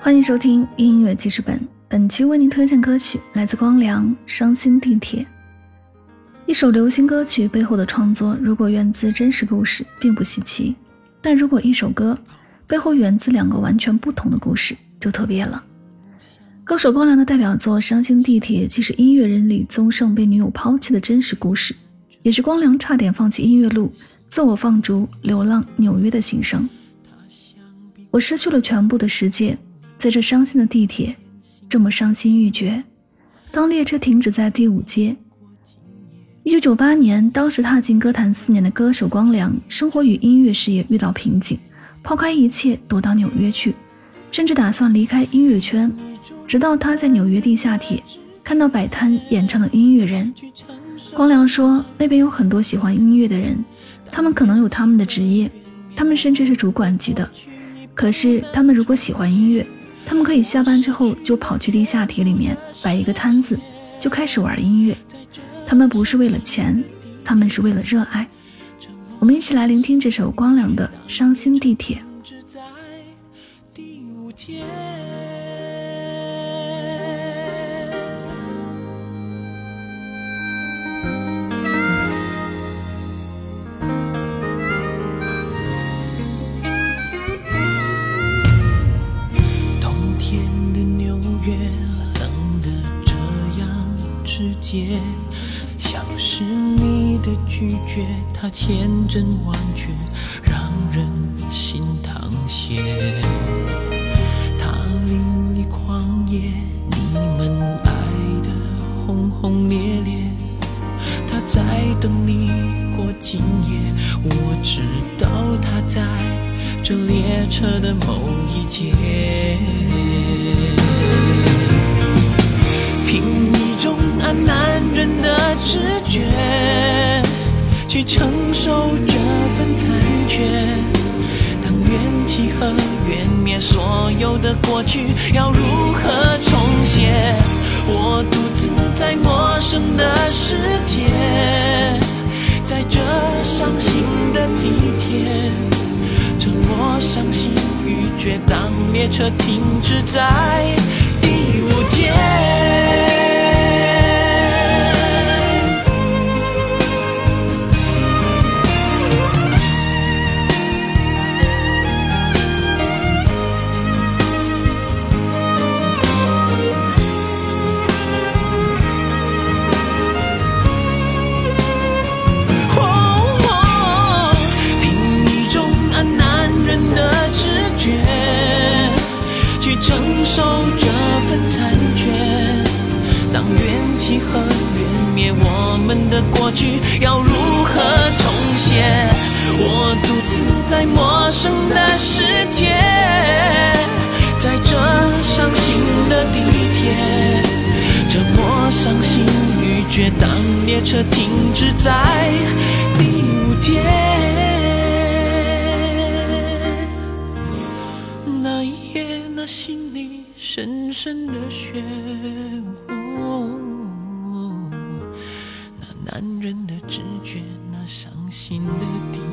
欢迎收听音乐记事本，本期为您推荐歌曲来自光良《伤心地铁》。一首流行歌曲背后的创作，如果源自真实故事，并不稀奇；但如果一首歌背后源自两个完全不同的故事，就特别了。歌手光良的代表作《伤心地铁》，既是音乐人李宗盛被女友抛弃的真实故事，也是光良差点放弃音乐路、自我放逐、流浪纽约的心声。我失去了全部的世界。在这伤心的地铁，这么伤心欲绝。当列车停止在第五街。一九九八年，当时踏进歌坛四年的歌手光良，生活与音乐事业遇到瓶颈，抛开一切躲到纽约去，甚至打算离开音乐圈。直到他在纽约地下铁看到摆摊演唱的音乐人，光良说：“那边有很多喜欢音乐的人，他们可能有他们的职业，他们甚至是主管级的。可是他们如果喜欢音乐。”他们可以下班之后就跑去地下铁里面摆一个摊子，就开始玩音乐。他们不是为了钱，他们是为了热爱。我们一起来聆听这首光良的《伤心地铁》。像是你的拒绝，它千真万确，让人心淌血。他淋漓狂野，你们爱的轰轰烈烈。他在等你过今夜，我知道他在这列车的某一节。承受这份残缺。当缘起和缘灭，所有的过去要如何重写？我独自在陌生的世界，在这伤心的地铁，沉默、伤心欲绝。当列车停止在起和湮灭我们的过去要如何重写？我独自在陌生的世界，在这伤心的地铁，这么伤心欲绝。当列车停止在第五街，那一夜，那心里深深的雪。男人的直觉那伤心的地